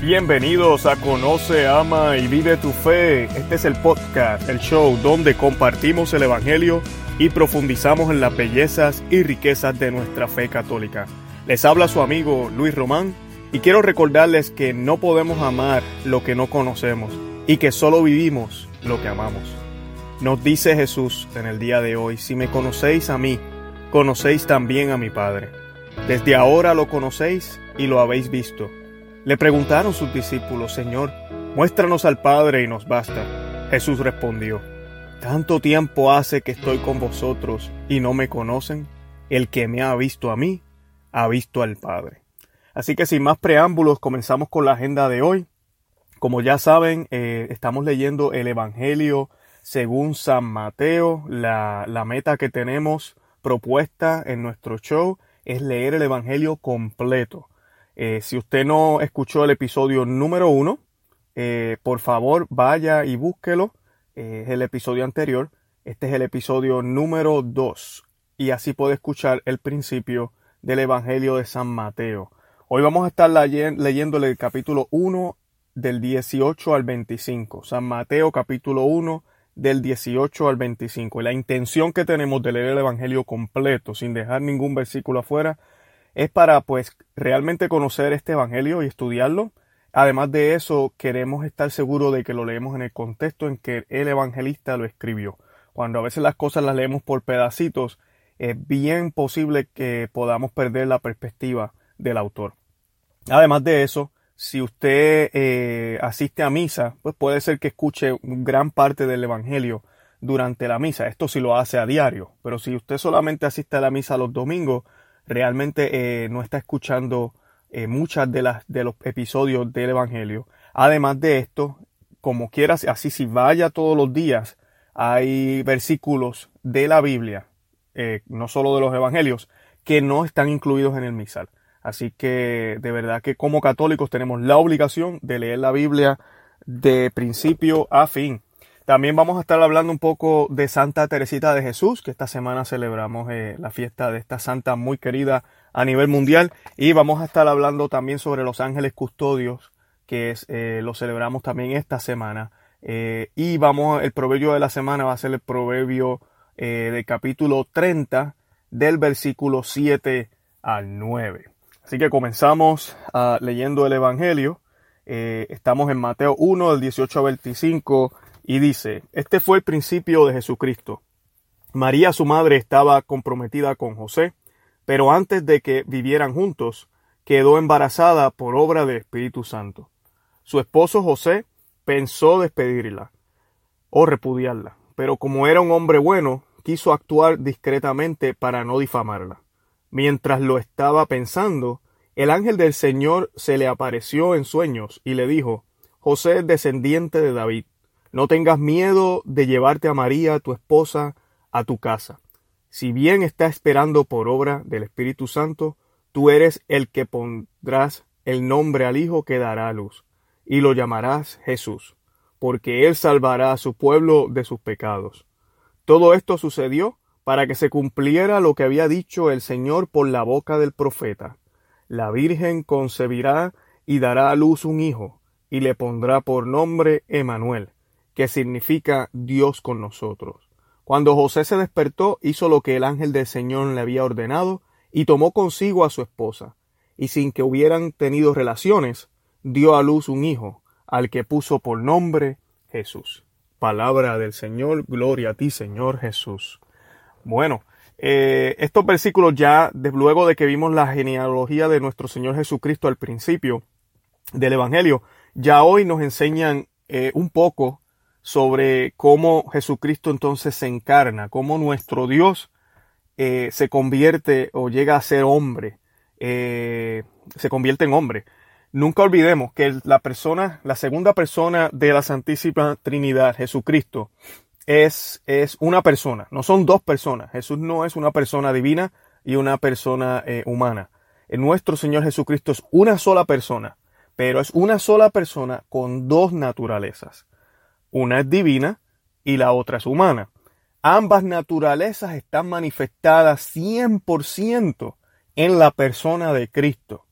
Bienvenidos a Conoce, Ama y Vive tu Fe. Este es el podcast, el show donde compartimos el Evangelio y profundizamos en las bellezas y riquezas de nuestra fe católica. Les habla su amigo Luis Román y quiero recordarles que no podemos amar lo que no conocemos y que solo vivimos lo que amamos. Nos dice Jesús en el día de hoy, si me conocéis a mí, conocéis también a mi Padre. Desde ahora lo conocéis y lo habéis visto. Le preguntaron sus discípulos, Señor, muéstranos al Padre y nos basta. Jesús respondió, Tanto tiempo hace que estoy con vosotros y no me conocen. El que me ha visto a mí, ha visto al Padre. Así que sin más preámbulos, comenzamos con la agenda de hoy. Como ya saben, eh, estamos leyendo el Evangelio según San Mateo. La, la meta que tenemos propuesta en nuestro show es leer el Evangelio completo. Eh, si usted no escuchó el episodio número uno, eh, por favor vaya y búsquelo. Eh, es el episodio anterior. Este es el episodio número dos. Y así puede escuchar el principio del Evangelio de San Mateo. Hoy vamos a estar leyendo el capítulo 1 del 18 al 25. San Mateo capítulo 1 del 18 al 25. Y la intención que tenemos de leer el Evangelio completo, sin dejar ningún versículo afuera, es para pues realmente conocer este Evangelio y estudiarlo. Además de eso, queremos estar seguros de que lo leemos en el contexto en que el evangelista lo escribió. Cuando a veces las cosas las leemos por pedacitos, es bien posible que podamos perder la perspectiva del autor. Además de eso, si usted eh, asiste a misa, pues puede ser que escuche gran parte del Evangelio durante la misa. Esto si lo hace a diario. Pero si usted solamente asiste a la misa los domingos, realmente eh, no está escuchando eh, muchas de las de los episodios del Evangelio. Además de esto, como quieras, así si vaya todos los días, hay versículos de la Biblia, eh, no solo de los Evangelios, que no están incluidos en el misal. Así que de verdad que como católicos tenemos la obligación de leer la Biblia de principio a fin. También vamos a estar hablando un poco de Santa Teresita de Jesús, que esta semana celebramos eh, la fiesta de esta santa muy querida a nivel mundial. Y vamos a estar hablando también sobre los ángeles custodios, que es, eh, lo celebramos también esta semana. Eh, y vamos, el proverbio de la semana va a ser el proverbio del capítulo 30, del versículo 7 al 9. Así que comenzamos ah, leyendo el Evangelio. estamos en Mateo 1, del 18 al 25 y dice, este fue el principio de Jesucristo. María, su madre, estaba comprometida con José, pero antes de que vivieran juntos, quedó embarazada por obra del Espíritu Santo. Su esposo José pensó despedirla o repudiarla, pero como era un hombre bueno, quiso actuar discretamente para no difamarla. Mientras lo estaba pensando, el ángel del Señor se le apareció en sueños y le dijo, José es descendiente de David, no tengas miedo de llevarte a María, tu esposa, a tu casa. Si bien está esperando por obra del Espíritu Santo, tú eres el que pondrás el nombre al Hijo que dará a luz, y lo llamarás Jesús, porque él salvará a su pueblo de sus pecados. Todo esto sucedió para que se cumpliera lo que había dicho el Señor por la boca del profeta. La Virgen concebirá y dará a luz un hijo, y le pondrá por nombre Emanuel, que significa Dios con nosotros. Cuando José se despertó, hizo lo que el ángel del Señor le había ordenado y tomó consigo a su esposa, y sin que hubieran tenido relaciones, dio a luz un hijo, al que puso por nombre Jesús. Palabra del Señor, gloria a ti, Señor Jesús. Bueno, eh, estos versículos ya, luego de que vimos la genealogía de nuestro Señor Jesucristo al principio del Evangelio, ya hoy nos enseñan eh, un poco sobre cómo Jesucristo entonces se encarna, cómo nuestro Dios eh, se convierte o llega a ser hombre, eh, se convierte en hombre. Nunca olvidemos que la persona, la segunda persona de la Santísima Trinidad, Jesucristo, es, es una persona, no son dos personas. Jesús no es una persona divina y una persona eh, humana. nuestro Señor Jesucristo es una sola persona, pero es una sola persona con dos naturalezas. Una es divina y la otra es humana. Ambas naturalezas están manifestadas 100% en la persona de Cristo.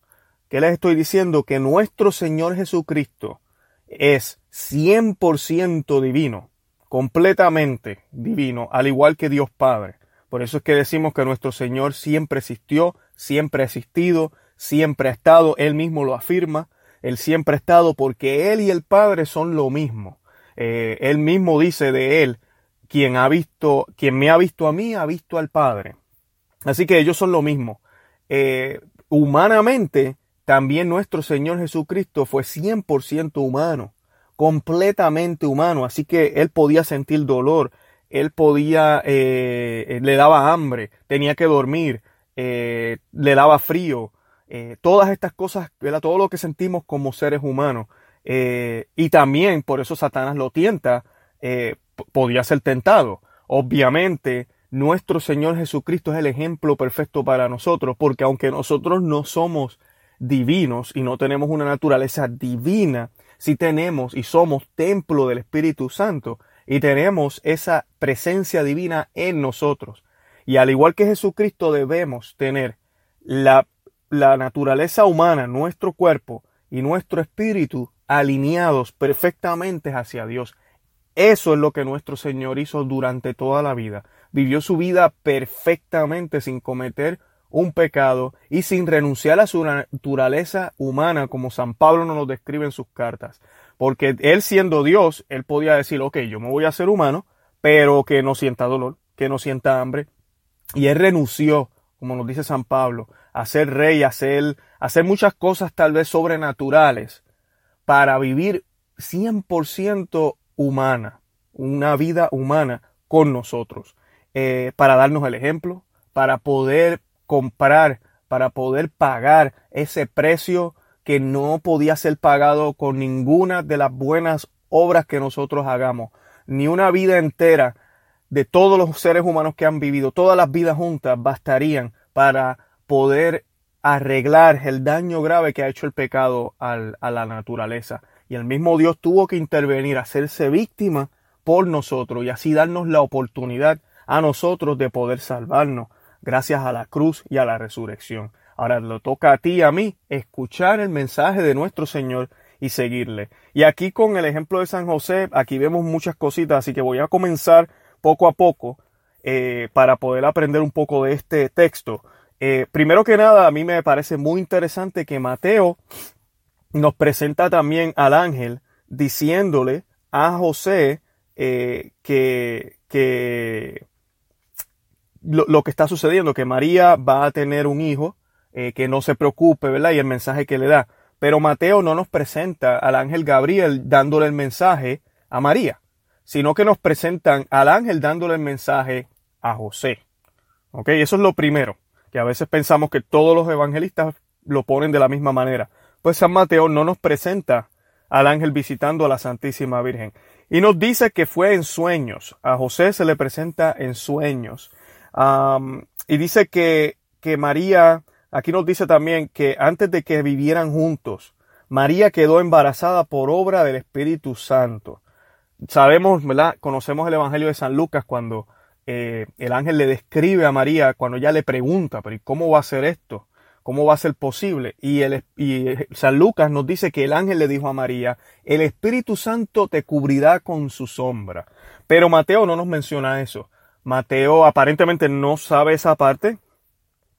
¿Qué les estoy diciendo? Que nuestro Señor Jesucristo es 100% divino, completamente divino, al igual que Dios Padre. Por eso es que decimos que nuestro Señor siempre existió, siempre ha existido, siempre ha estado, Él mismo lo afirma, Él siempre ha estado porque Él y el Padre son lo mismo. Eh, él mismo dice de Él, quien ha visto, quien me ha visto a mí, ha visto al Padre. Así que ellos son lo mismo. Eh, humanamente, también nuestro Señor Jesucristo fue 100% humano, completamente humano, así que Él podía sentir dolor, Él podía, eh, le daba hambre, tenía que dormir, le daba frío, todas estas cosas, todo lo que sentimos como seres humanos. Y también por eso Satanás lo tienta podía ser tentado. Obviamente, nuestro Señor Jesucristo es el ejemplo perfecto para nosotros, porque aunque nosotros no somos divinos y no tenemos una naturaleza divina, sí tenemos y somos templo del Espíritu Santo y tenemos esa presencia divina en nosotros. Y al igual que Jesucristo debemos tener la, la naturaleza humana, nuestro cuerpo y nuestro espíritu alineados perfectamente hacia Dios. Eso es lo que nuestro Señor hizo durante toda la vida. Vivió su vida perfectamente sin cometer un pecado y sin renunciar a su naturaleza humana como San Pablo nos lo describe en sus cartas. Porque él siendo Dios, él podía decir, ok, yo me voy a ser humano, pero que no sienta dolor, que no sienta hambre. Y él renunció, como nos dice San Pablo, a ser rey, a hacer, a hacer muchas cosas tal vez sobrenaturales para vivir 100% humana, una vida humana con nosotros, eh, para darnos el ejemplo, para poder comprar, para poder pagar ese precio que no podía ser pagado con ninguna de las buenas obras que nosotros hagamos, ni una vida entera de todos los seres humanos que han vivido, todas las vidas juntas bastarían para poder arreglar el daño grave que ha hecho el pecado a la naturaleza. Y el mismo Dios tuvo que intervenir, hacerse víctima por nosotros y así darnos la oportunidad a nosotros de poder salvarnos gracias a la cruz y a la resurrección. Ahora lo toca a ti y a mí escuchar el mensaje de nuestro Señor y seguirle. Y aquí con el ejemplo de San José, aquí vemos muchas cositas, así que voy a comenzar poco a poco eh, para poder aprender un poco de este texto. Eh, primero que nada, a mí me parece muy interesante que Mateo nos presenta también al ángel diciéndole a José eh, que, que lo, que está sucediendo, que María va a tener un hijo, eh, que no se preocupe, ¿verdad? Y el mensaje que le da. Pero Mateo no nos presenta al ángel Gabriel dándole el mensaje a María, sino que nos presentan al ángel dándole el mensaje a José. ¿Ok? Eso es lo primero, que a veces pensamos que todos los evangelistas lo ponen de la misma manera pues San Mateo no nos presenta al ángel visitando a la Santísima Virgen. Y nos dice que fue en sueños. A José se le presenta en sueños. y dice que, que María, aquí nos dice también que antes de que vivieran juntos, María quedó embarazada por obra del Espíritu Santo. Sabemos, ¿verdad? Conocemos el Evangelio de San Lucas cuando eh, el ángel le describe a María, cuando ella le pregunta, pero ¿y cómo va a ser esto? ¿Cómo va a ser posible? Y, el, San Lucas nos dice que el ángel le dijo a María, el Espíritu Santo te cubrirá con su sombra. Pero Mateo no nos menciona eso. Mateo aparentemente no sabe esa parte,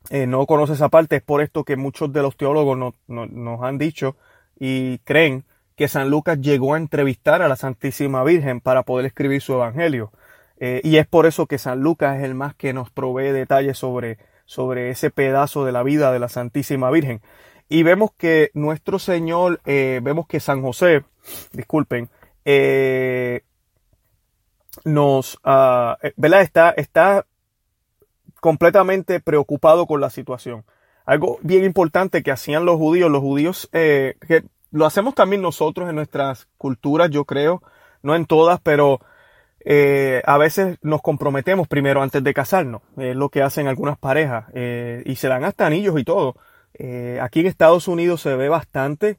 eh, no conoce esa parte. Es por esto que muchos de los teólogos nos han dicho y creen que San Lucas llegó a entrevistar a la Santísima Virgen para poder escribir su Evangelio. Eh, y es por eso que San Lucas es el más que nos provee detalles sobre sobre ese pedazo de la vida de la Santísima Virgen. Y vemos que nuestro Señor, eh, vemos que San José, disculpen, eh, nos, uh, ¿verdad? Está, está completamente preocupado con la situación. Algo bien importante que hacían los judíos, los judíos, que lo hacemos también nosotros en nuestras culturas, yo creo, no en todas, pero eh, a veces nos comprometemos primero antes de casarnos, es lo que hacen algunas parejas, eh, y se dan hasta anillos y todo. Eh, aquí en Estados Unidos se ve bastante,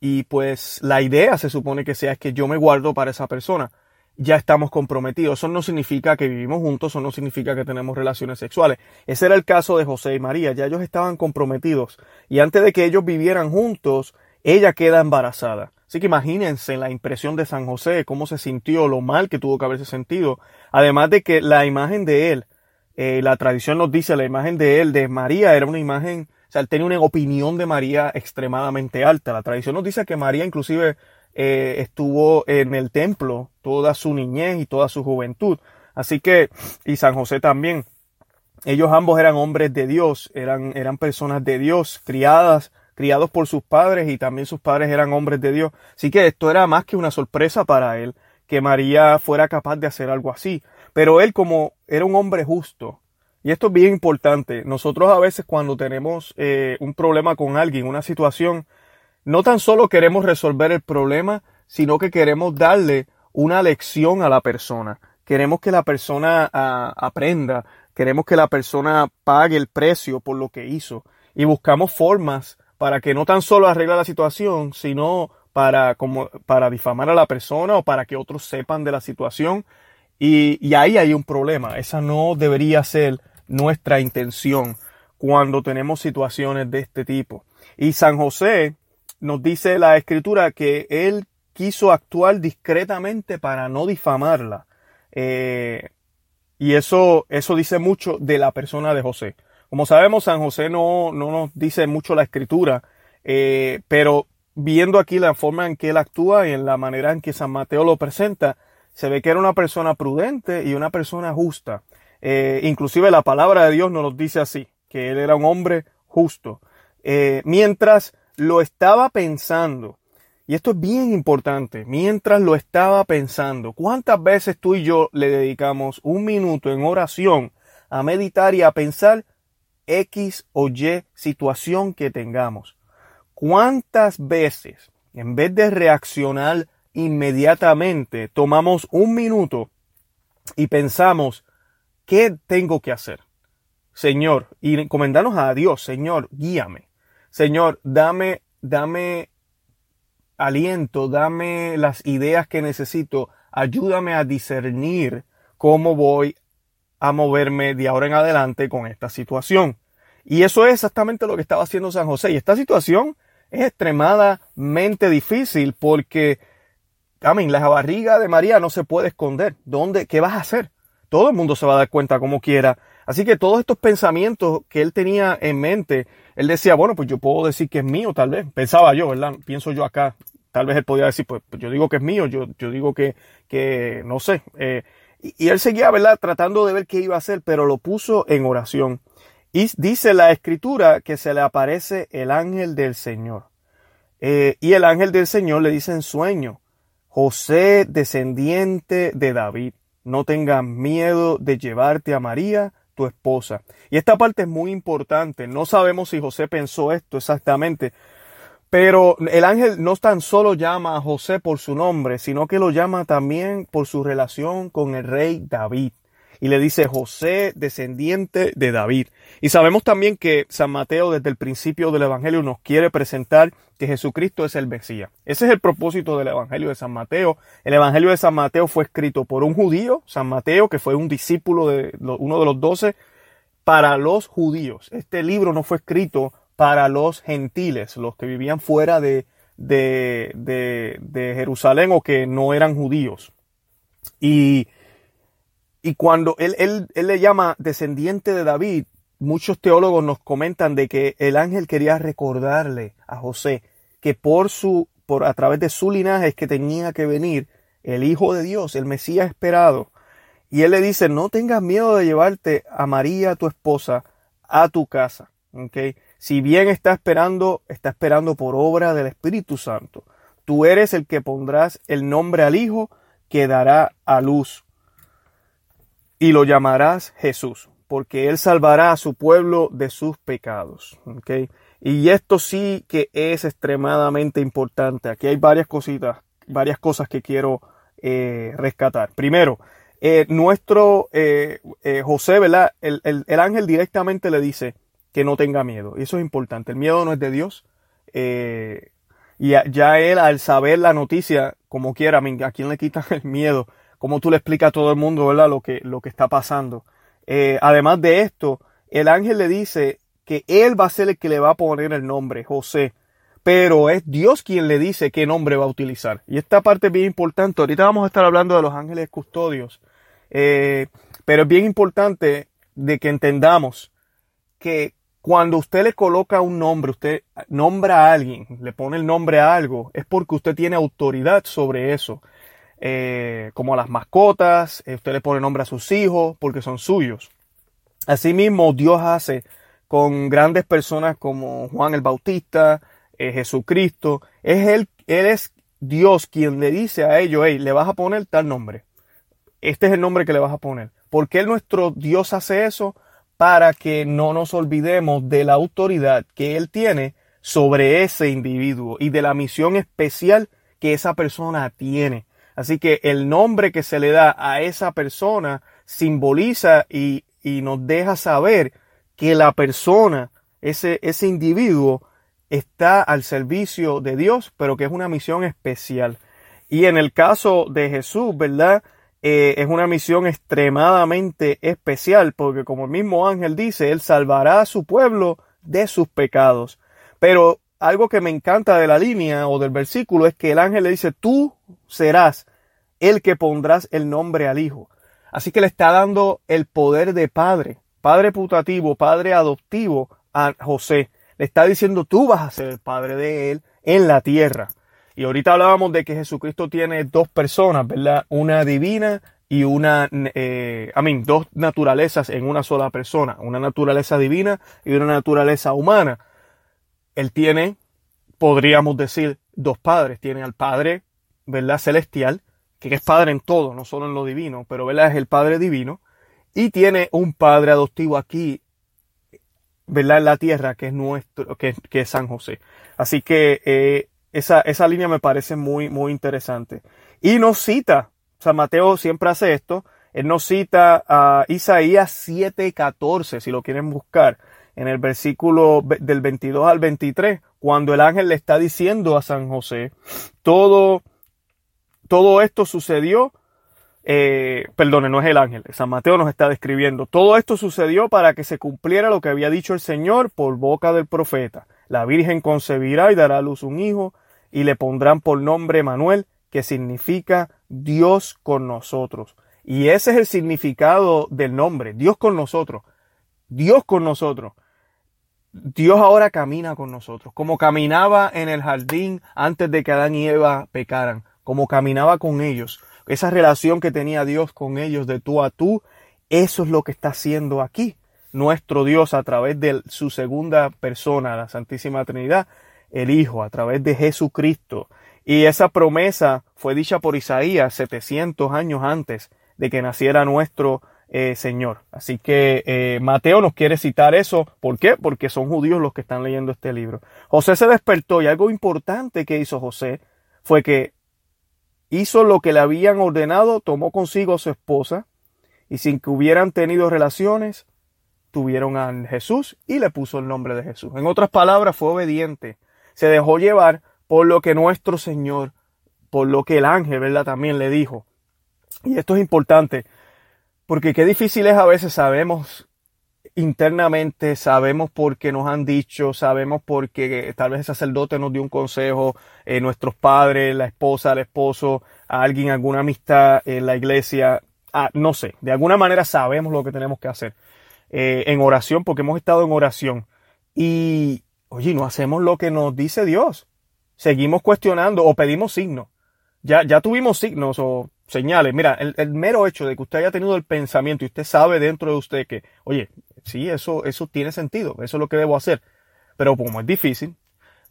y pues la idea se supone que sea es que yo me guardo para esa persona. ya estamos comprometidos. Eso no significa que vivimos juntos, eso no significa que tenemos relaciones sexuales. Ese era el caso de José y María, ya ellos estaban comprometidos. Y antes de que ellos vivieran juntos, ella queda embarazada. Así que imagínense la impresión de San José, cómo se sintió, lo mal que tuvo que haberse sentido. Además de que la imagen de él, eh, la tradición nos dice, la imagen de él, de María, era una imagen, o sea, él tenía una opinión de María extremadamente alta. La tradición nos dice que María inclusive eh, estuvo en el templo toda su niñez y toda su juventud. Así que, y San José también. Ellos ambos eran hombres de Dios, eran, eran personas de Dios, criadas, criados por sus padres y también sus padres eran hombres de Dios. Así que esto era más que una sorpresa para él, que María fuera capaz de hacer algo así. Pero él como era un hombre justo, y esto es bien importante, nosotros a veces cuando tenemos eh, un problema con alguien, una situación, no tan solo queremos resolver el problema, sino que queremos darle una lección a la persona. Queremos que la persona ah, aprenda, queremos que la persona pague el precio por lo que hizo y buscamos formas para que no tan solo arregle la situación, sino para, como, para difamar a la persona o para que otros sepan de la situación. Y, ahí hay un problema. Esa no debería ser nuestra intención cuando tenemos situaciones de este tipo. Y San José nos dice la escritura que él quiso actuar discretamente para no difamarla. Eh, y eso, eso dice mucho de la persona de José. Como sabemos, San José no, no nos dice mucho la escritura, eh, pero viendo aquí la forma en que él actúa y en la manera en que San Mateo lo presenta, se ve que era una persona prudente y una persona justa. Eh, inclusive la palabra de Dios nos lo dice así, que él era un hombre justo. mientras lo estaba pensando. Y esto es bien importante. Mientras lo estaba pensando, ¿cuántas veces tú y yo le dedicamos un minuto en oración a meditar y a pensar X o Y situación que tengamos? ¿Cuántas veces, en vez de reaccionar inmediatamente, tomamos un minuto y pensamos, ¿qué tengo que hacer? Señor, y encomendarnos a Dios, Señor, guíame. Señor, dame, dame aliento, dame las ideas que necesito, ayúdame a discernir cómo voy a moverme de ahora en adelante con esta situación. Y eso es exactamente lo que estaba haciendo San José. Y esta situación es extremadamente difícil porque, amén, la barriga de María no se puede esconder. ¿Dónde? ¿Qué vas a hacer? Todo el mundo se va a dar cuenta como quiera. Así que todos estos pensamientos que él tenía en mente él decía, bueno, pues yo puedo decir que es mío, tal vez. Pensaba yo, ¿verdad? Pienso yo acá. Tal vez él podía decir, pues, pues yo digo que es mío, yo, yo digo que, que no sé. Eh, y, él seguía, ¿verdad? Tratando de ver qué iba a hacer, pero lo puso en oración. Y dice la escritura que se le aparece el ángel del Señor. Eh, y el ángel del Señor le dice en sueño, José, descendiente de David, no tengas miedo de llevarte a María, esposa. Y esta parte es muy importante. No sabemos si José pensó esto exactamente, pero el ángel no tan solo llama a José por su nombre, sino que lo llama también por su relación con el rey David y le dice José, descendiente de David. Y sabemos también que San Mateo desde el principio del Evangelio nos quiere presentar que Jesucristo es el Mesías. Ese es el propósito del Evangelio de San Mateo. El Evangelio de San Mateo fue escrito por un judío, San Mateo, que fue un discípulo de uno de los doce, para los judíos. Este libro no fue escrito para los gentiles, los que vivían fuera de, de, de, de Jerusalén o que no eran judíos. Y y cuando él, él, él le llama descendiente de David, muchos teólogos nos comentan de que el ángel quería recordarle a José que por su, por a través de su linaje es que tenía que venir el Hijo de Dios, el Mesías esperado. Y él le dice, no tengas miedo de llevarte a María, tu esposa, a tu casa. ¿okay? Si bien está esperando, está esperando por obra del Espíritu Santo. Tú eres el que pondrás el nombre al Hijo que dará a luz y lo llamarás Jesús, porque él salvará a su pueblo de sus pecados. Y esto sí que es extremadamente importante. Aquí hay varias cositas, varias cosas que quiero eh, rescatar. Primero, eh, nuestro eh, José, ¿verdad? El, el, ángel directamente le dice que no tenga miedo. Y eso es importante. El miedo no es de Dios. y ya él, al saber la noticia, como quiera, ¿a quién le quitan el miedo? Cómo tú le explicas a todo el mundo, ¿verdad? Lo que, lo que está pasando. Eh, además de esto, el ángel le dice que él va a ser el que le va a poner el nombre, José. Pero es Dios quien le dice qué nombre va a utilizar. Y esta parte es bien importante. Ahorita vamos a estar hablando de los ángeles custodios. Eh, pero es bien importante de que entendamos que cuando usted le coloca un nombre, usted nombra a alguien, le pone el nombre a algo, es porque usted tiene autoridad sobre eso. Eh, como a las mascotas, eh, usted le pone nombre a sus hijos porque son suyos. Asimismo, Dios hace con grandes personas como Juan el Bautista, eh, Jesucristo. Es él, él es Dios quien le dice a ellos, hey, le vas a poner tal nombre. Este es el nombre que le vas a poner. ¿Por qué nuestro Dios hace eso? para que no nos olvidemos de la autoridad que Él tiene sobre ese individuo y de la misión especial que esa persona tiene. Así que el nombre que se le da a esa persona simboliza y, nos deja saber que la persona, ese, ese individuo, está al servicio de Dios, pero que es una misión especial. Y en el caso de Jesús, ¿verdad? Eh, es una misión extremadamente especial porque como el mismo ángel dice, él salvará a su pueblo de sus pecados. Pero algo que me encanta de la línea o del versículo es que el ángel le dice, tú serás el que pondrás el nombre al hijo. Así que le está dando el poder de padre, padre putativo, padre adoptivo a José. Le está diciendo, tú vas a ser el padre de él en la tierra. Y ahorita hablábamos de que Jesucristo tiene dos personas, ¿verdad? Una divina y una, eh, I dos naturalezas en una sola persona, una naturaleza divina y una naturaleza humana. Él tiene, podríamos decir, dos padres. Tiene al Padre, ¿verdad? Celestial, que es Padre en todo, no solo en lo divino, pero, ¿verdad? Es el Padre divino. Y tiene un Padre adoptivo aquí, ¿verdad? En la tierra, que es nuestro, que, que es San José. Así que eh, esa, esa línea me parece muy, muy interesante. Y nos cita, San Mateo siempre hace esto, él nos cita a Isaías 7:14, si lo quieren buscar, en el versículo del 22 al 23, cuando el ángel le está diciendo a San José, todo, todo esto sucedió, eh, perdone, no es el ángel, San Mateo nos está describiendo, todo esto sucedió para que se cumpliera lo que había dicho el Señor por boca del profeta. La Virgen concebirá y dará a luz un hijo y le pondrán por nombre Manuel, que significa Dios con nosotros. Y ese es el significado del nombre, Dios con nosotros. Dios con nosotros. Dios ahora camina con nosotros, como caminaba en el jardín antes de que Adán y Eva pecaran, como caminaba con ellos. Esa relación que tenía Dios con ellos de tú a tú, eso es lo que está haciendo aquí nuestro Dios a través de su segunda persona, la Santísima Trinidad, el Hijo, a través de Jesucristo. Y esa promesa fue dicha por Isaías 700 años antes de que naciera nuestro eh, Señor. Así que eh, Mateo nos quiere citar eso. ¿Por qué? Porque son judíos los que están leyendo este libro. José se despertó y algo importante que hizo José fue que hizo lo que le habían ordenado, tomó consigo a su esposa y sin que hubieran tenido relaciones, tuvieron a Jesús y le puso el nombre de Jesús. En otras palabras, fue obediente. Se dejó llevar por lo que nuestro Señor, por lo que el ángel, ¿verdad? También le dijo. Y esto es importante, porque qué difícil es a veces, sabemos internamente, sabemos porque nos han dicho, sabemos porque tal vez el sacerdote nos dio un consejo, eh, nuestros padres, la esposa, el esposo, a alguien, alguna amistad en la iglesia, ah, no sé, de alguna manera sabemos lo que tenemos que hacer. Eh, en oración, porque hemos estado en oración. Y, oye, no hacemos lo que nos dice Dios. Seguimos cuestionando o pedimos signos. Ya, ya tuvimos signos o señales. Mira, el, mero hecho de que usted haya tenido el pensamiento y usted sabe dentro de usted que, oye, sí, eso, eso tiene sentido, eso es lo que debo hacer. Pero como es difícil,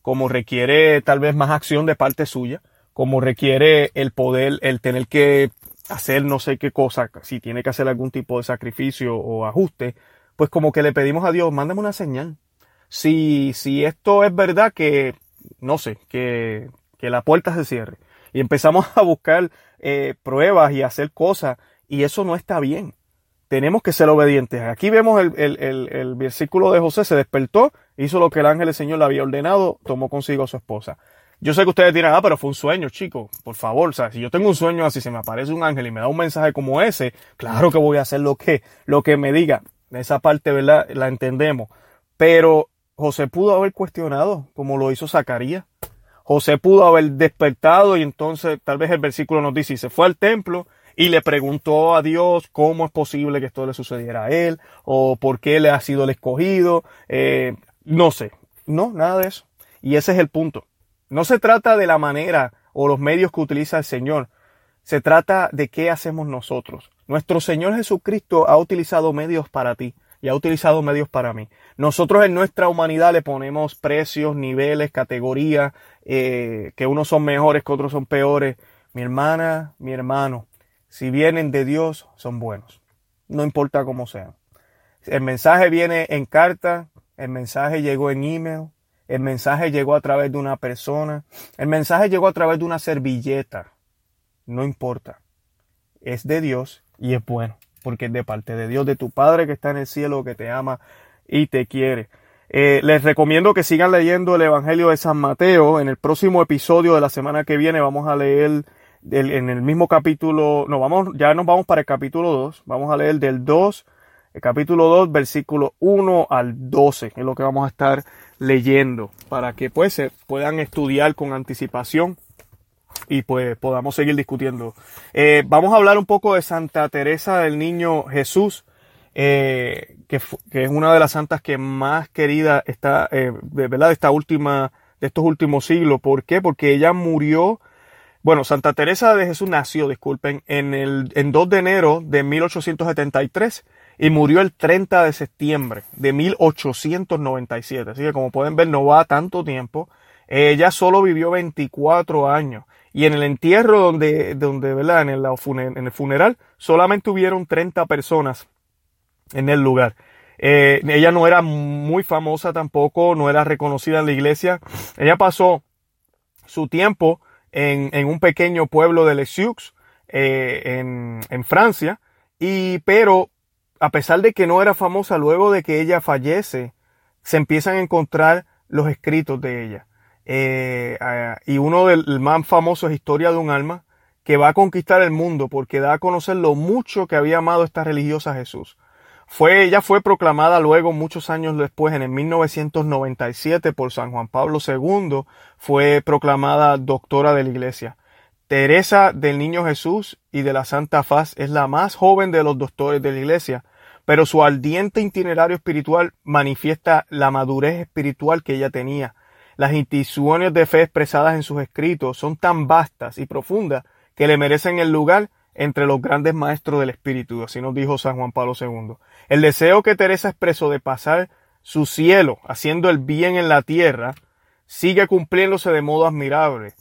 como requiere tal vez más acción de parte suya, como requiere el poder, el tener que hacer no sé qué cosa, si tiene que hacer algún tipo de sacrificio o ajuste, pues como que le pedimos a Dios, mándame una señal. Si, si esto es verdad que, no sé, que, que la puerta se cierre. Y empezamos a buscar eh, pruebas y hacer cosas, y eso no está bien. Tenemos que ser obedientes. Aquí vemos el, versículo de José, se despertó, hizo lo que el ángel del Señor le había ordenado, tomó consigo a su esposa. Yo sé que ustedes dirán, ah, pero fue un sueño, chicos. Por favor, si yo tengo un sueño así, se me aparece un ángel y me da un mensaje como ese, claro que voy a hacer lo que, lo que me diga. Esa parte, ¿verdad? La entendemos. Pero José pudo haber cuestionado, como lo hizo Zacarías. José pudo haber despertado y entonces tal vez el versículo nos dice, y se fue al templo y le preguntó a Dios cómo es posible que esto le sucediera a él o por qué le ha sido el escogido. Eh, no sé, no, nada de eso. Y ese es el punto. No se trata de la manera o los medios que utiliza el Señor. Se trata de qué hacemos nosotros. Nuestro Señor Jesucristo ha utilizado medios para ti y ha utilizado medios para mí. Nosotros en nuestra humanidad le ponemos precios, niveles, categorías, eh, que unos son mejores, que otros son peores. Mi hermana, mi hermano, si vienen de Dios, son buenos. No importa cómo sean. El mensaje viene en carta, el mensaje llegó en email, el mensaje llegó a través de una persona. El mensaje llegó a través de una servilleta. No importa. Es de Dios y es bueno. Porque es de parte de Dios, de tu Padre que está en el cielo, que te ama y te quiere. Eh, les recomiendo que sigan leyendo el Evangelio de San Mateo. En el próximo episodio de la semana que viene vamos a leer en el mismo capítulo, no, vamos, ya nos vamos para el capítulo 2. Vamos a leer del 2, el capítulo 2, versículo 1 al 12, es lo que vamos a estar leyendo para que pues se puedan estudiar con anticipación y pues podamos seguir discutiendo. Eh, vamos a hablar un poco de Santa Teresa del Niño Jesús, eh, que, que, es una de las santas que más querida está, eh, de verdad, de esta última, de estos últimos siglos. ¿Por qué? Porque ella murió, bueno, Santa Teresa de Jesús nació, disculpen, en el, en 2 de enero de 1873 y murió el 30 de septiembre de 1897. Así que como pueden ver no va tanto tiempo. Ella solo vivió 24 años y en el entierro donde, donde ¿verdad? En el, en el funeral solamente hubieron 30 personas en el lugar. Eh, ella no era muy famosa tampoco, no era reconocida en la iglesia. Ella pasó su tiempo en, en un pequeño pueblo de Les eh, en, en Francia, y pero a pesar de que no era famosa, luego de que ella fallece, se empiezan a encontrar los escritos de ella. Eh, y uno del más famoso es Historia de un alma, que va a conquistar el mundo porque da a conocer lo mucho que había amado esta religiosa Jesús. Fue, ella fue proclamada luego, muchos años después, en el 1997, por San Juan Pablo II, fue proclamada doctora de la iglesia. Teresa del Niño Jesús y de la Santa Faz es la más joven de los doctores de la Iglesia, pero su ardiente itinerario espiritual manifiesta la madurez espiritual que ella tenía. Las intuiciones de fe expresadas en sus escritos son tan vastas y profundas que le merecen el lugar entre los grandes maestros del espíritu, así nos dijo San Juan Pablo II. El deseo que Teresa expresó de pasar su cielo haciendo el bien en la tierra sigue cumpliéndose de modo admirable.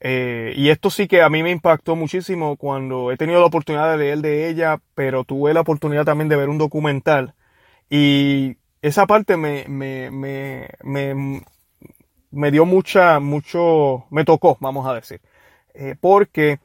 Eh, y esto sí que a mí me impactó muchísimo cuando he tenido la oportunidad de leer de ella, pero tuve la oportunidad también de ver un documental. Y esa parte me, me, me, me, me dio mucha, mucho, me tocó, vamos a decir. Eh, porque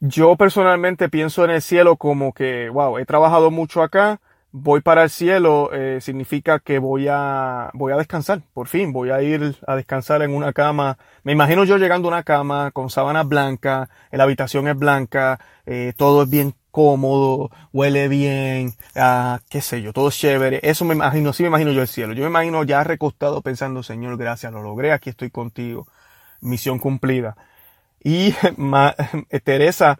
yo personalmente pienso en el cielo como que, wow, he trabajado mucho acá, voy para el cielo eh, significa que voy a voy a descansar por fin voy a ir a descansar en una cama. Me imagino yo llegando a una cama con sábanas blancas la habitación es blanca eh, todo es bien cómodo huele bien ah, qué sé yo todo es chévere. Eso me imagino sí me imagino yo el cielo. Yo me imagino ya recostado pensando señor gracias lo logré aquí estoy contigo. Misión cumplida y Teresa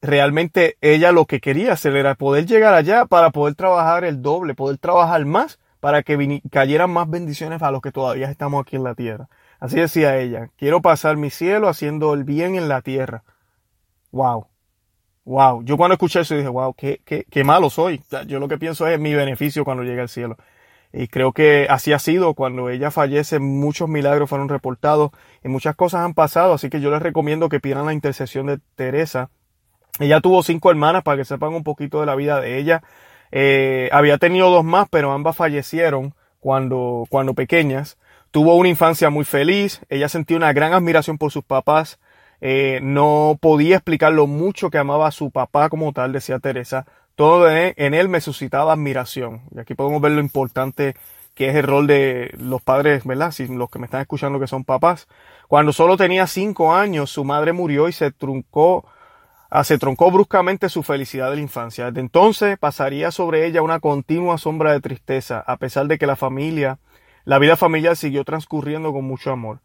realmente ella lo que quería hacer era poder llegar allá para poder trabajar el doble, poder trabajar más para que cayeran más bendiciones a los que todavía estamos aquí en la tierra. Así decía ella, quiero pasar mi cielo haciendo el bien en la tierra. Wow. Wow. Yo cuando escuché eso dije, wow, qué, qué, qué malo soy. Yo lo que pienso es mi beneficio cuando llegue al cielo. Y creo que así ha sido. Cuando ella fallece, muchos milagros fueron reportados y muchas cosas han pasado. Así que yo les recomiendo que pidan la intercesión de Teresa ella tuvo cinco hermanas para que sepan un poquito de la vida de ella. Eh, había tenido dos más, pero ambas fallecieron cuando, cuando pequeñas. Tuvo una infancia muy feliz. Ella sentía una gran admiración por sus papás. Eh, no podía explicar lo mucho que amaba a su papá como tal, decía Teresa. Todo en él me suscitaba admiración. Y aquí podemos ver lo importante que es el rol de los padres, ¿verdad? Si los que me están escuchando que son papás. Cuando solo tenía cinco años, su madre murió y se truncó, ah, se troncó bruscamente su felicidad de la infancia. Desde entonces pasaría sobre ella una continua sombra de tristeza, a pesar de que la familia, la vida familiar siguió transcurriendo con mucho amor.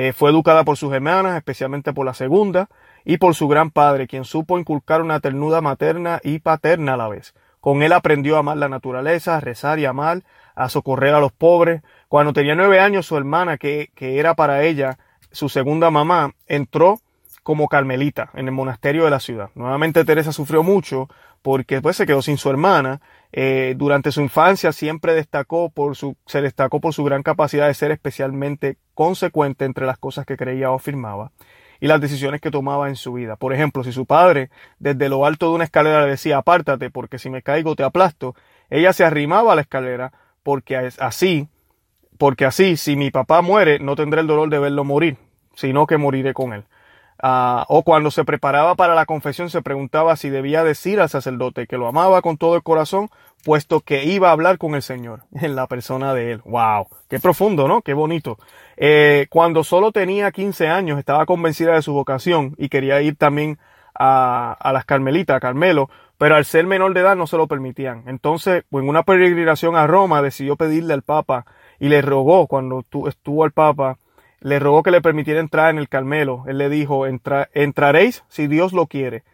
Eh, fue educada por sus hermanas, especialmente por la segunda, y por su gran padre, quien supo inculcar una ternura materna y paterna a la vez. Con él aprendió a amar la naturaleza, a rezar y amar, a socorrer a los pobres. Cuando tenía nueve años, su hermana, que, que era para ella su segunda mamá, entró como carmelita en el monasterio de la ciudad. Nuevamente Teresa sufrió mucho porque después se quedó sin su hermana. Eh, durante su infancia siempre destacó por su, se destacó por su gran capacidad de ser especialmente consecuente entre las cosas que creía o afirmaba y las decisiones que tomaba en su vida. Por ejemplo, si su padre desde lo alto de una escalera le decía apártate porque si me caigo te aplasto, ella se arrimaba a la escalera porque así porque así, si mi papá muere, no tendré el dolor de verlo morir, sino que moriré con él. Ah, o cuando se preparaba para la confesión se preguntaba si debía decir al sacerdote que lo amaba con todo el corazón, puesto que iba a hablar con el Señor en la persona de él. ¡Wow! Qué profundo, ¿no? Qué bonito. Eh, cuando solo tenía 15 años estaba convencida de su vocación y quería ir también a, a las Carmelitas, a Carmelo, pero al ser menor de edad no se lo permitían. Entonces, en una peregrinación a Roma decidió pedirle al Papa y le rogó cuando estuvo al Papa, le rogó que le permitiera entrar en el Carmelo. Él le dijo, entraréis si Dios lo quiere.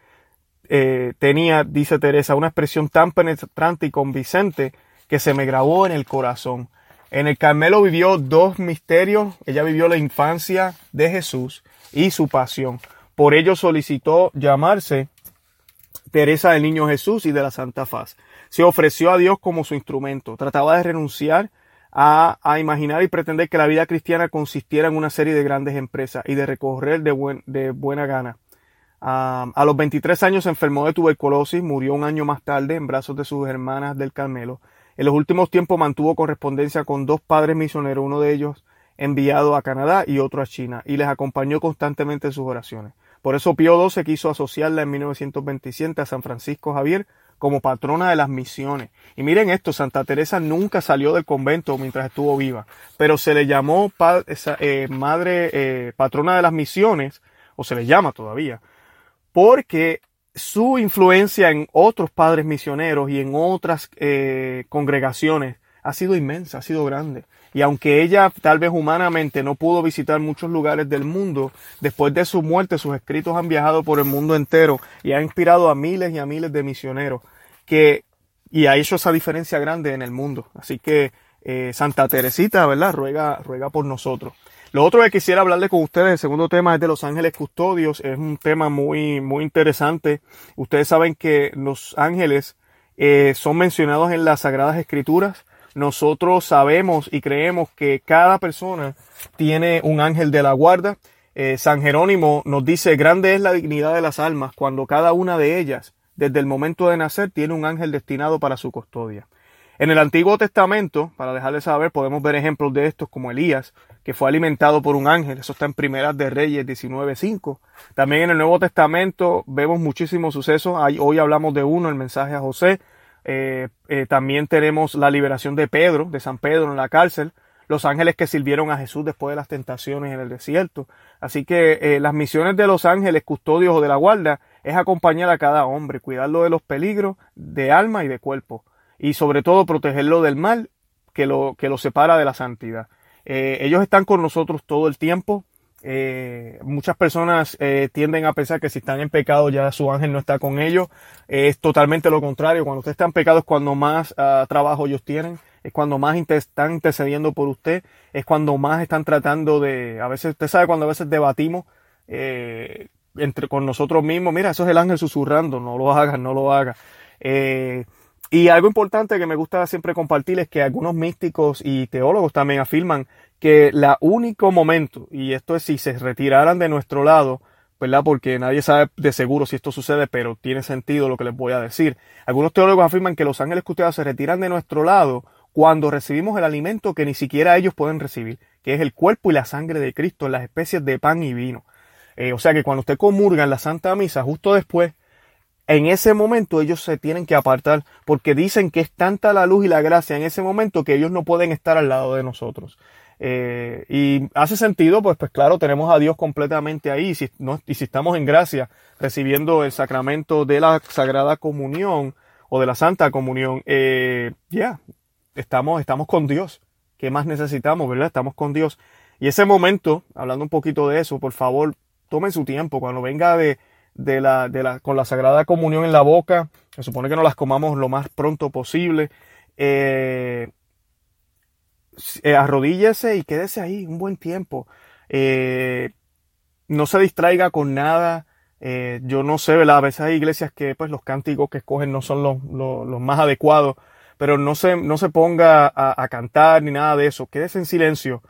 Eh, tenía, dice Teresa, una expresión tan penetrante y convincente que se me grabó en el corazón. En el Carmelo vivió dos misterios. Ella vivió la infancia de Jesús y su pasión. Por ello solicitó llamarse Teresa del Niño Jesús y de la Santa Faz. Se ofreció a Dios como su instrumento. Trataba de renunciar a, imaginar y pretender que la vida cristiana consistiera en una serie de grandes empresas y de recorrer de, de buena gana. a los 23 años se enfermó de tuberculosis, murió un año más tarde en brazos de sus hermanas del Carmelo. En los últimos tiempos mantuvo correspondencia con dos padres misioneros, uno de ellos enviado a Canadá y otro a China, y les acompañó constantemente en sus oraciones. Por eso Pío XII quiso asociarla en 1927 a San Francisco Javier como patrona de las misiones. Y miren esto, Santa Teresa nunca salió del convento mientras estuvo viva, pero se le llamó eh, madre eh, patrona de las misiones, o se le llama todavía, porque su influencia en otros padres misioneros y en otras eh, congregaciones ha sido inmensa, ha sido grande. Y aunque ella tal vez humanamente no pudo visitar muchos lugares del mundo, después de su muerte sus escritos han viajado por el mundo entero y ha inspirado a miles y a miles de misioneros que, y ha hecho esa diferencia grande en el mundo. Así que eh, Santa Teresita, ¿verdad? Ruega, ruega por nosotros. Lo otro que quisiera hablarle con ustedes, el segundo tema es de los ángeles custodios, es un tema muy, muy interesante. Ustedes saben que los ángeles eh, son mencionados en las Sagradas Escrituras nosotros sabemos y creemos que cada persona tiene un ángel de la guarda. Eh, San Jerónimo nos dice, grande es la dignidad de las almas cuando cada una de ellas, desde el momento de nacer, tiene un ángel destinado para su custodia. En el Antiguo Testamento, para dejarles saber, podemos ver ejemplos de estos como Elías, que fue alimentado por un ángel. Eso está en Primeras de Reyes 19.5. También en el Nuevo Testamento vemos muchísimos sucesos. Hoy hablamos de uno, el mensaje a José, eh, eh, también tenemos la liberación de Pedro, de San Pedro en la cárcel, los ángeles que sirvieron a Jesús después de las tentaciones en el desierto. Así que eh, las misiones de los ángeles custodios o de la guarda es acompañar a cada hombre, cuidarlo de los peligros de alma y de cuerpo, y sobre todo protegerlo del mal que lo, que lo separa de la santidad. ellos están con nosotros todo el tiempo, eh, muchas personas eh, tienden a pensar que si están en pecado ya su ángel no está con ellos. es totalmente lo contrario. Cuando usted está en pecado es cuando más ah, trabajo ellos tienen, es cuando más están intercediendo por usted, es cuando más están tratando de, a veces, usted sabe cuando a veces debatimos eh, entre con nosotros mismos, mira, eso es el ángel susurrando, no lo hagas, no lo hagas. Y algo importante que me gusta siempre compartir es que algunos místicos y teólogos también afirman que la único momento, y esto es si se retiraran de nuestro lado, ¿verdad? Porque nadie sabe de seguro si esto sucede, pero tiene sentido lo que les voy a decir. Algunos teólogos afirman que los ángeles custodiados se retiran de nuestro lado cuando recibimos el alimento que ni siquiera ellos pueden recibir, que es el cuerpo y la sangre de Cristo las especies de pan y vino. Eh, o sea que cuando usted comulga en la Santa Misa, justo después, en ese momento ellos se tienen que apartar porque dicen que es tanta la luz y la gracia en ese momento que ellos no pueden estar al lado de nosotros. Eh, y hace sentido, pues, pues claro, tenemos a Dios completamente ahí. Y si, no, si estamos en gracia, recibiendo el sacramento de la Sagrada Comunión o de la Santa Comunión, eh, ya, estamos, estamos con Dios. ¿Qué más necesitamos, verdad? Estamos con Dios. Y ese momento, hablando un poquito de eso, por favor, tomen su tiempo. Cuando venga de, de la, de la, con la Sagrada Comunión en la boca. Se supone que nos las comamos lo más pronto posible. Eh, eh, arrodíllese y quédese ahí un buen tiempo. Eh, no se distraiga con nada. yo no sé, ¿verdad? A veces hay iglesias que pues, los cánticos que escogen no son los, los, más adecuados, pero no se, no se ponga a, cantar ni nada de eso. Quédese en silencio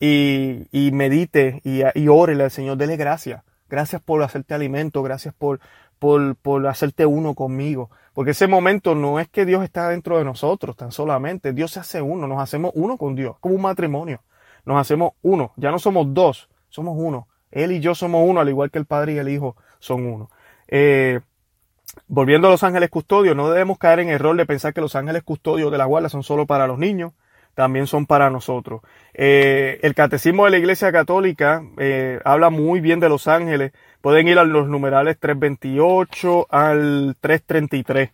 y, y medite y, y órele al Señor, dele gracias. Gracias por hacerte alimento, gracias por, por, por hacerte uno conmigo. Porque ese momento no es que Dios está dentro de nosotros tan solamente. Dios se hace uno, nos hacemos uno con Dios, como un matrimonio. Nos hacemos uno, ya no somos dos, somos uno. Él y yo somos uno, al igual que el Padre y el Hijo son uno. Eh, volviendo a los ángeles custodios, no debemos caer en error de pensar que los ángeles custodios de la guarda son solo para los niños también son para nosotros. Eh, el catecismo de la Iglesia Católica eh, habla muy bien de los ángeles. Pueden ir a los numerales 328 al 333.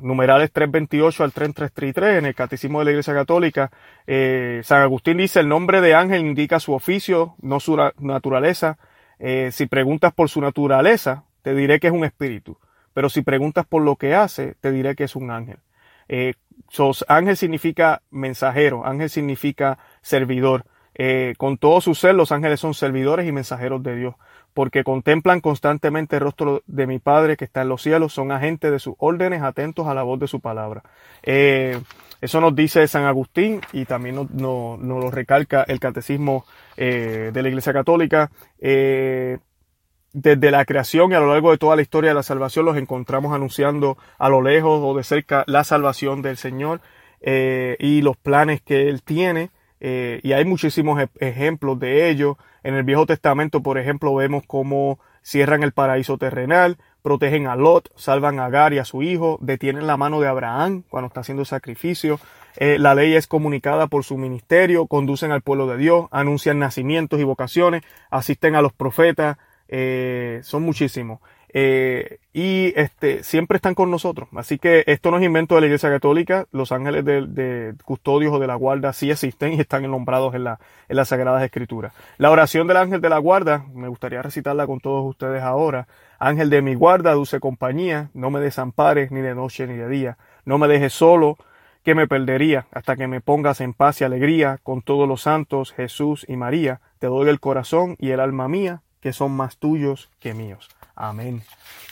Numerales 328 al 333 en el Catecismo de la Iglesia Católica. Eh, San Agustín dice el nombre de ángel indica su oficio, no su naturaleza. si preguntas por su naturaleza, te diré que es un espíritu. Pero si preguntas por lo que hace, te diré que es un ángel. Ángel significa mensajero, ángel significa servidor. Eh, con todo su ser, los ángeles son servidores y mensajeros de Dios, porque contemplan constantemente el rostro de mi Padre que está en los cielos, son agentes de sus órdenes, atentos a la voz de su palabra. Eh, eso nos dice San Agustín y también nos, lo recalca el catecismo eh, de la Iglesia Católica desde la creación y a lo largo de toda la historia de la salvación los encontramos anunciando a lo lejos o de cerca la salvación del Señor eh, y los planes que Él tiene. Eh, y hay muchísimos ejemplos de ello. En el Viejo Testamento, por ejemplo, vemos cómo cierran el paraíso terrenal, protegen a Lot, salvan a Agar y a su hijo, detienen la mano de Abraham cuando está haciendo sacrificio. Eh, la ley es comunicada por su ministerio, conducen al pueblo de Dios, anuncian nacimientos y vocaciones, asisten a los profetas, eh, son muchísimos. Eh, y este, siempre están con nosotros. Así que esto no es invento de la Iglesia Católica. Los ángeles de, custodios o de la guarda sí existen y están nombrados en, la, en las Sagradas Escrituras. La oración del ángel de la guarda, me gustaría recitarla con todos ustedes ahora. Ángel de mi guarda, dulce compañía, no me desampares ni de noche ni de día. No me dejes solo, que me perdería, hasta que me pongas en paz y alegría con todos los santos, Jesús y María. Te doy el corazón y el alma mía son más tuyos que míos. Amén.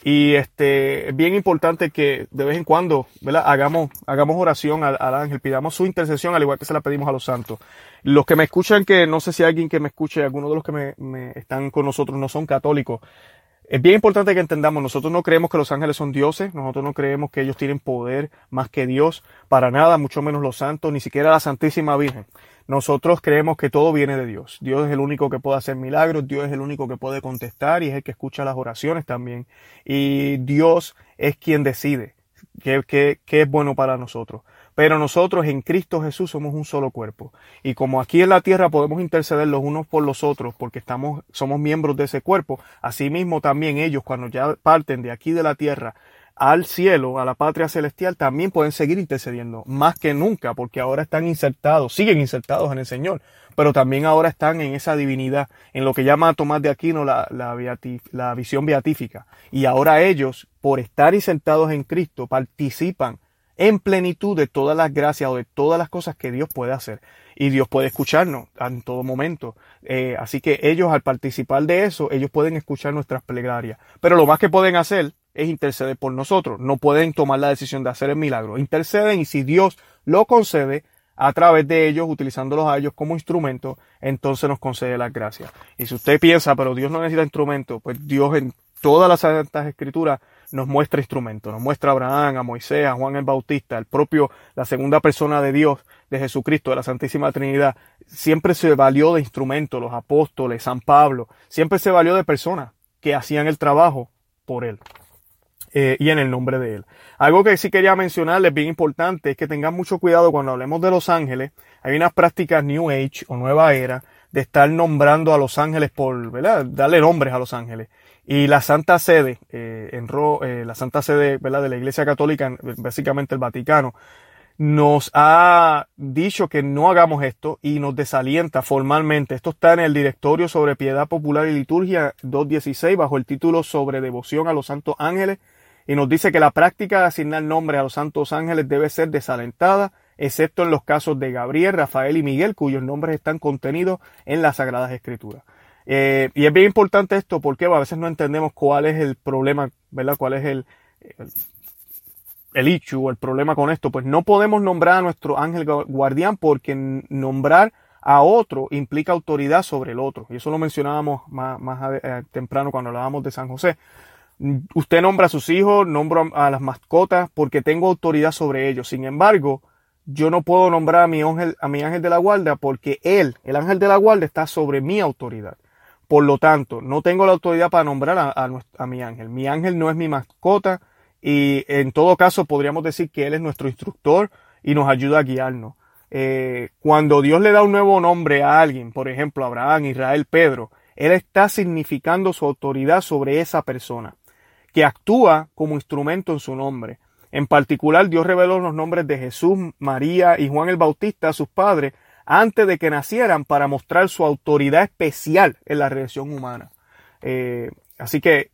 Y este, es bien importante que de vez en cuando. Hagamos, hagamos oración al, ángel, pidamos su intercesión al igual que se la pedimos a los santos. Los que me escuchan, que no sé si alguien que me escuche, algunos de los que me están con nosotros no son católicos, es bien importante que entendamos, nosotros no creemos que los ángeles son dioses, nosotros no creemos que ellos tienen poder más que Dios, para nada, mucho menos los santos, ni siquiera la Santísima Virgen. Nosotros creemos que todo viene de Dios. Dios es el único que puede hacer milagros, Dios es el único que puede contestar y es el que escucha las oraciones también. Y Dios es quien decide qué, es bueno para nosotros. Pero nosotros en Cristo Jesús somos un solo cuerpo. Y como aquí en la tierra podemos interceder los unos por los otros porque estamos, somos miembros de ese cuerpo, asimismo también ellos cuando ya parten de aquí de la tierra al cielo, a la patria celestial, también pueden seguir intercediendo, más que nunca, porque ahora están insertados, siguen insertados en el Señor, pero también ahora están en esa divinidad, en lo que llama Tomás de Aquino la, la, la visión beatífica. Y ahora ellos, por estar insertados en Cristo, participan en plenitud de todas las gracias o de todas las cosas que Dios puede hacer. Y Dios puede escucharnos en todo momento. Eh, así que ellos al participar de eso, ellos pueden escuchar nuestras plegarias. Pero lo más que pueden hacer es interceder por nosotros. No pueden tomar la decisión de hacer el milagro. Interceden y si Dios lo concede a través de ellos, utilizándolos a ellos como instrumento, entonces nos concede las gracias. Y si usted piensa, pero Dios no necesita instrumento, pues Dios en todas las santas escrituras nos muestra instrumentos, nos muestra a Abraham, a Moisés, a Juan el Bautista, el propio, la segunda persona de Dios, de Jesucristo, de la Santísima Trinidad, siempre se valió de instrumentos, los apóstoles, San Pablo, siempre se valió de personas que hacían el trabajo por él. eh, y en el nombre de Él. Algo que sí quería mencionarles, bien importante, es que tengan mucho cuidado cuando hablemos de los ángeles. Hay unas prácticas New Age o Nueva Era de estar nombrando a los ángeles por, ¿verdad? Darle nombres a los ángeles. Y la Santa Sede, eh, en eh, la Santa Sede, ¿verdad? De la Iglesia Católica, básicamente el Vaticano, nos ha dicho que no hagamos esto y nos desalienta formalmente. Esto está en el Directorio sobre Piedad Popular y Liturgia 216 bajo el título sobre devoción a los santos ángeles y nos dice que la práctica de asignar nombre a los santos ángeles debe ser desalentada, excepto en los casos de Gabriel, Rafael y Miguel, cuyos nombres están contenidos en las Sagradas Escrituras. Eh, y es bien importante esto porque a veces no entendemos cuál es el problema, ¿verdad? ¿Cuál es el, el issue o el problema con esto, pues no podemos nombrar a nuestro ángel guardián porque nombrar a otro implica autoridad sobre el otro. Y eso lo mencionábamos más, eh, temprano cuando hablábamos de San José. Usted nombra a sus hijos, nombro a las mascotas porque tengo autoridad sobre ellos. Sin embargo, yo no puedo nombrar a mi ángel, a mi ángel de la guardia porque él, el ángel de la guardia, está sobre mi autoridad. Por lo tanto, no tengo la autoridad para nombrar a, mi ángel. Mi ángel no es mi mascota, y en todo caso podríamos decir que Él es nuestro instructor y nos ayuda a guiarnos. Eh, cuando Dios le da un nuevo nombre a alguien, por ejemplo Abraham, Israel, Pedro, Él está significando su autoridad sobre esa persona, que actúa como instrumento en su nombre. En particular, Dios reveló los nombres de Jesús, María y Juan el Bautista a sus padres antes de que nacieran para mostrar su autoridad especial en la relación humana. Eh, así que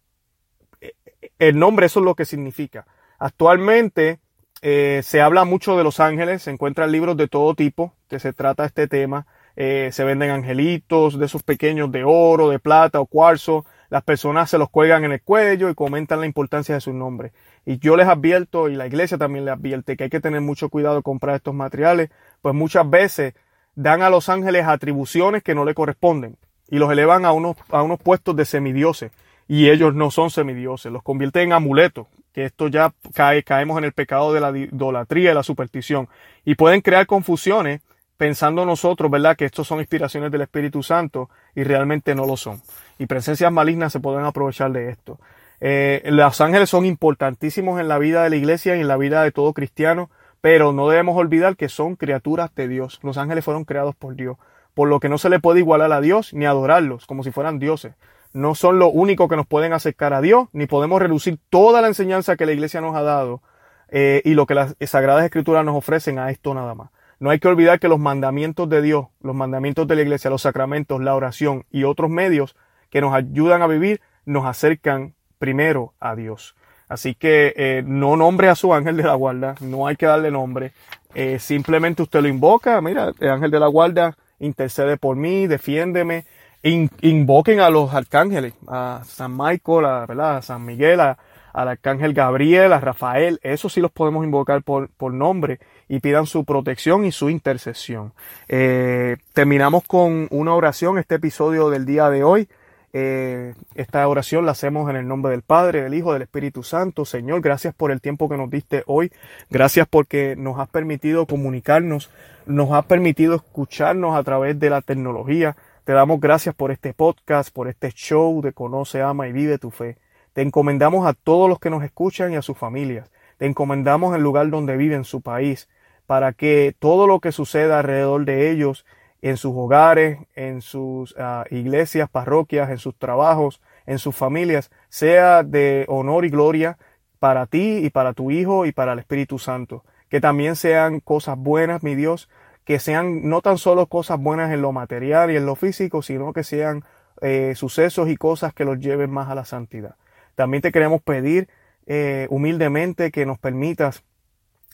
el nombre eso es lo que significa. Actualmente eh, se habla mucho de los ángeles, se encuentran libros de todo tipo que se trata este tema. Eh, se venden angelitos de esos pequeños de oro, de plata o cuarzo. Las personas se los cuelgan en el cuello y comentan la importancia de su nombre. Y yo les advierto, y la iglesia también les advierte, que hay que tener mucho cuidado comprar estos materiales, pues muchas veces dan a los ángeles atribuciones que no le corresponden y los elevan a unos, a unos puestos de semidioses y ellos no son semidioses, los convierten en amuletos, que esto ya cae, caemos en el pecado de la idolatría y la superstición, y pueden crear confusiones pensando nosotros, ¿verdad?, que estos son inspiraciones del Espíritu Santo y realmente no lo son. Y presencias malignas se pueden aprovechar de esto. Eh, los ángeles son importantísimos en la vida de la iglesia y en la vida de todo cristiano, pero no debemos olvidar que son criaturas de Dios. Los ángeles fueron creados por Dios, por lo que no se le puede igualar a Dios ni adorarlos como si fueran dioses no son lo único que nos pueden acercar a Dios, ni podemos reducir toda la enseñanza que la iglesia nos ha dado eh, y lo que las Sagradas Escrituras nos ofrecen a esto nada más. No hay que olvidar que los mandamientos de Dios, los mandamientos de la iglesia, los sacramentos, la oración y otros medios que nos ayudan a vivir, nos acercan primero a Dios. Así que eh, no nombre a su ángel de la guarda, no hay que darle nombre. Eh, simplemente usted lo invoca, mira, el ángel de la guarda intercede por mí, defiéndeme, invoquen a los arcángeles, a San Michael, a, ¿verdad? a San Miguel, a, al arcángel Gabriel, a Rafael, eso sí los podemos invocar por, por nombre y pidan su protección y su intercesión. Eh, terminamos con una oración, este episodio del día de hoy. Eh, esta oración la hacemos en el nombre del Padre, del Hijo, del Espíritu Santo. Señor, gracias por el tiempo que nos diste hoy. Gracias porque nos has permitido comunicarnos, nos has permitido escucharnos a través de la tecnología. Te damos gracias por este podcast, por este show de Conoce, Ama y Vive tu Fe. Te encomendamos a todos los que nos escuchan y a sus familias. Te encomendamos el lugar donde viven, su país, para que todo lo que suceda alrededor de ellos, en sus hogares, en sus ah, iglesias, parroquias, en sus trabajos, en sus familias, sea de honor y gloria para ti y para tu Hijo y para el Espíritu Santo. Que también sean cosas buenas, mi Dios, que sean no tan solo cosas buenas en lo material y en lo físico, sino que sean eh, sucesos y cosas que los lleven más a la santidad. También te queremos pedir eh, humildemente que nos permitas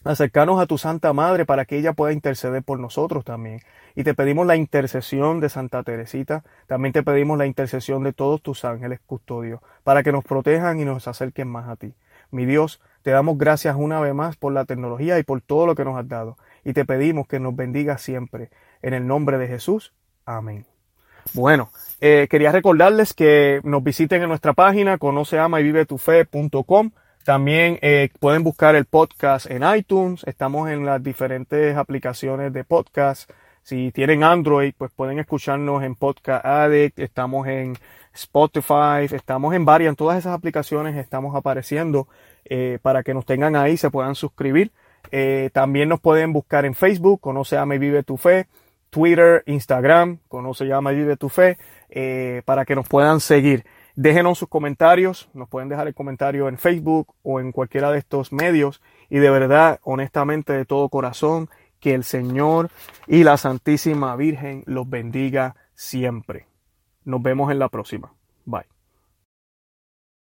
acercarnos a tu Santa Madre para que ella pueda interceder por nosotros también. Y te pedimos la intercesión de Santa Teresita, también te pedimos la intercesión de todos tus ángeles custodios, para que nos protejan y nos acerquen más a ti. Mi Dios, te damos gracias una vez más por la tecnología y por todo lo que nos has dado y te pedimos que nos bendiga siempre. En el nombre de Jesús. Amén. Bueno, eh, quería recordarles que nos visiten en nuestra página conoceama y vive tu fe.com. También eh, pueden buscar el podcast en iTunes. Estamos en las diferentes aplicaciones de podcast. Si tienen Android, pues pueden escucharnos en Podcast Addict. Estamos en Spotify. Estamos en varias, en todas esas aplicaciones estamos apareciendo. eh, para que nos tengan ahí, se puedan suscribir. Eh, también nos pueden buscar en Facebook, Conoce, Ama y Vive tu Fe, Twitter, Instagram, Conoce, Ama y Vive tu Fe, para que nos puedan seguir. Déjenos sus comentarios, nos pueden dejar el comentario en Facebook o en cualquiera de estos medios y de verdad, honestamente, de todo corazón, que el Señor y la Santísima Virgen los bendiga siempre. Nos vemos en la próxima. Bye.